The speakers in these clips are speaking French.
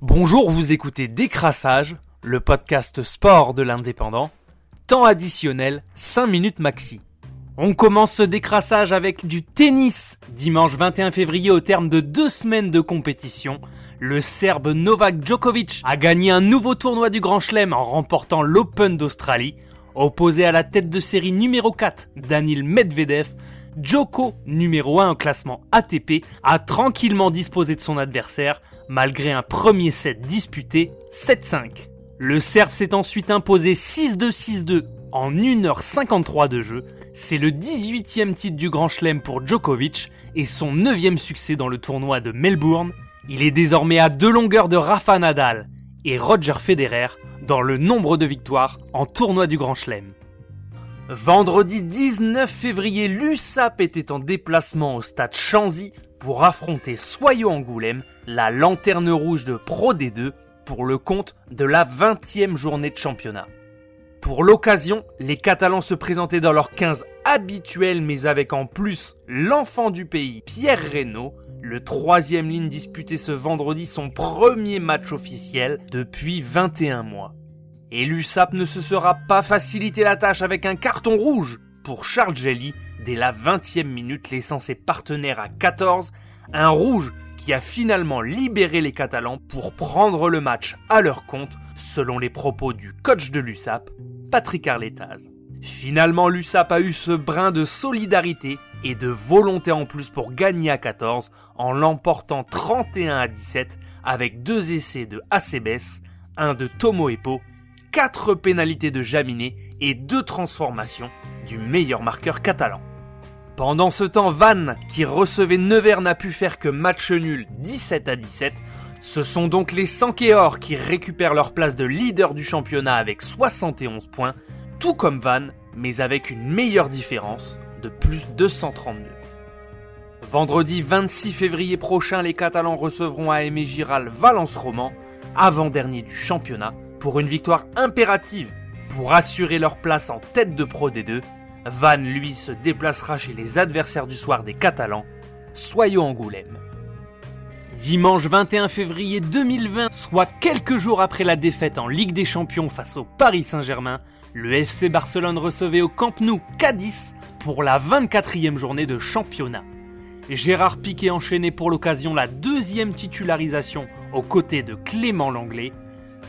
Bonjour, vous écoutez Décrassage, le podcast sport de l'indépendant. Temps additionnel, 5 minutes maxi. On commence ce décrassage avec du tennis. Dimanche 21 février, au terme de deux semaines de compétition, le Serbe Novak Djokovic a gagné un nouveau tournoi du Grand Chelem en remportant l'Open d'Australie. Opposé à la tête de série numéro 4, Danil Medvedev, Djoko, numéro 1 au classement ATP, a tranquillement disposé de son adversaire malgré un premier set disputé 7-5. Le Serbe s'est ensuite imposé 6-2-6-2 en 1h53 de jeu. C'est le 18e titre du Grand Chelem pour Djokovic et son 9e succès dans le tournoi de Melbourne. Il est désormais à deux longueurs de Rafa Nadal et Roger Federer dans le nombre de victoires en tournoi du Grand Chelem. Vendredi 19 février, l'USAP était en déplacement au stade Chanzy pour affronter Soyo Angoulême, la lanterne rouge de Pro D2, pour le compte de la 20e journée de championnat. Pour l'occasion, les Catalans se présentaient dans leur 15 habituel mais avec en plus l'enfant du pays, Pierre Reynaud, le troisième ligne disputé ce vendredi son premier match officiel depuis 21 mois. Et l'USAP ne se sera pas facilité la tâche avec un carton rouge pour Charles Gelly dès la 20e minute laissant ses partenaires à 14, un rouge qui a finalement libéré les Catalans pour prendre le match à leur compte selon les propos du coach de l'USAP, Patrick Arletaz. Finalement, l'USAP a eu ce brin de solidarité et de volonté en plus pour gagner à 14 en l'emportant 31 à 17 avec deux essais de Acebes, un de Tomo Epo 4 pénalités de Jaminet et 2 transformations du meilleur marqueur catalan. Pendant ce temps, Vannes, qui recevait Nevers, n'a pu faire que match nul 17 à 17. Ce sont donc les Sankéors qui récupèrent leur place de leader du championnat avec 71 points, tout comme Vannes, mais avec une meilleure différence de plus 232. Vendredi 26 février prochain, les Catalans recevront à Aimé Giral Valence Roman, avant-dernier du championnat, pour une victoire impérative pour assurer leur place en tête de Pro D2. Van, lui, se déplacera chez les adversaires du soir des Catalans, Soyons Angoulême. Dimanche 21 février 2020, soit quelques jours après la défaite en Ligue des Champions face au Paris Saint-Germain, le FC Barcelone recevait au Camp Nou Cadiz pour la 24e journée de championnat. Gérard Piquet enchaînait pour l'occasion la deuxième titularisation aux côtés de Clément Langlais,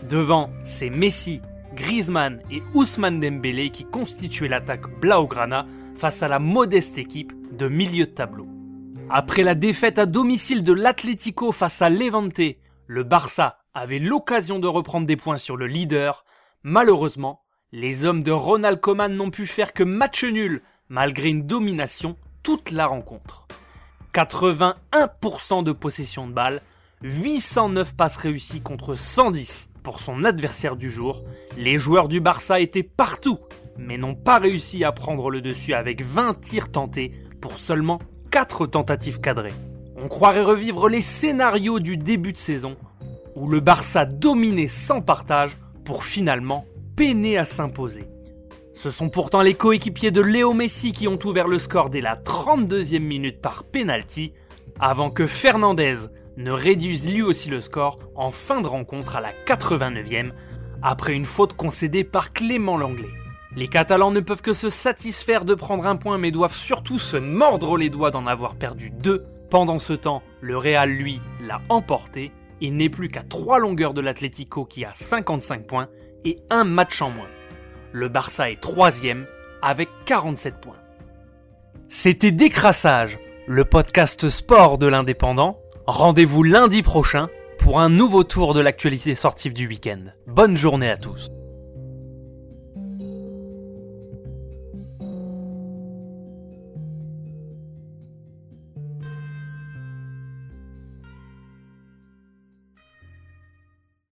Devant, c'est Messi, Griezmann et Ousmane Dembélé qui constituaient l'attaque Blaugrana face à la modeste équipe de milieu de tableau. Après la défaite à domicile de l'Atlético face à Levante, le Barça avait l'occasion de reprendre des points sur le leader. Malheureusement, les hommes de Ronald Koeman n'ont pu faire que match nul malgré une domination toute la rencontre. 81% de possession de balle, 809 passes réussies contre 110 pour son adversaire du jour, les joueurs du Barça étaient partout, mais n'ont pas réussi à prendre le dessus avec 20 tirs tentés pour seulement 4 tentatives cadrées. On croirait revivre les scénarios du début de saison, où le Barça dominait sans partage pour finalement peiner à s'imposer. Ce sont pourtant les coéquipiers de Léo Messi qui ont ouvert le score dès la 32e minute par penalty, avant que Fernandez ne réduise lui aussi le score en fin de rencontre à la 89e, après une faute concédée par Clément Langlais. Les Catalans ne peuvent que se satisfaire de prendre un point mais doivent surtout se mordre les doigts d'en avoir perdu deux. Pendant ce temps, le Real, lui, l'a emporté et n'est plus qu'à trois longueurs de l'Atlético qui a 55 points et un match en moins. Le Barça est troisième avec 47 points. C'était Décrassage, le podcast sport de l'indépendant Rendez-vous lundi prochain pour un nouveau tour de l'actualité sportive du week-end. Bonne journée à tous.